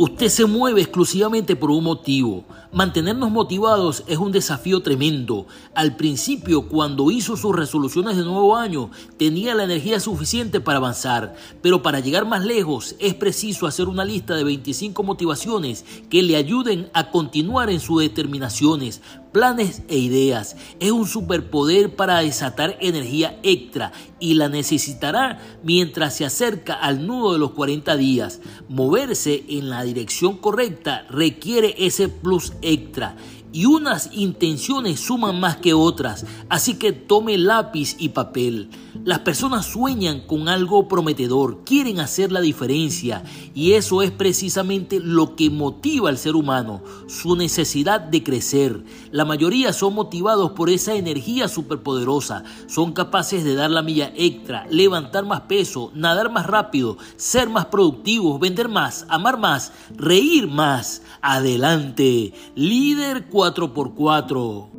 Usted se mueve exclusivamente por un motivo. Mantenernos motivados es un desafío tremendo. Al principio, cuando hizo sus resoluciones de nuevo año, tenía la energía suficiente para avanzar, pero para llegar más lejos es preciso hacer una lista de 25 motivaciones que le ayuden a continuar en sus determinaciones, planes e ideas. Es un superpoder para desatar energía extra y la necesitará mientras se acerca al nudo de los 40 días. Moverse en la dirección correcta requiere ese plus extra y unas intenciones suman más que otras, así que tome lápiz y papel. Las personas sueñan con algo prometedor, quieren hacer la diferencia y eso es precisamente lo que motiva al ser humano, su necesidad de crecer. La mayoría son motivados por esa energía superpoderosa, son capaces de dar la milla extra, levantar más peso, nadar más rápido, ser más productivos, vender más, amar más, reír más. Adelante, líder 4x4.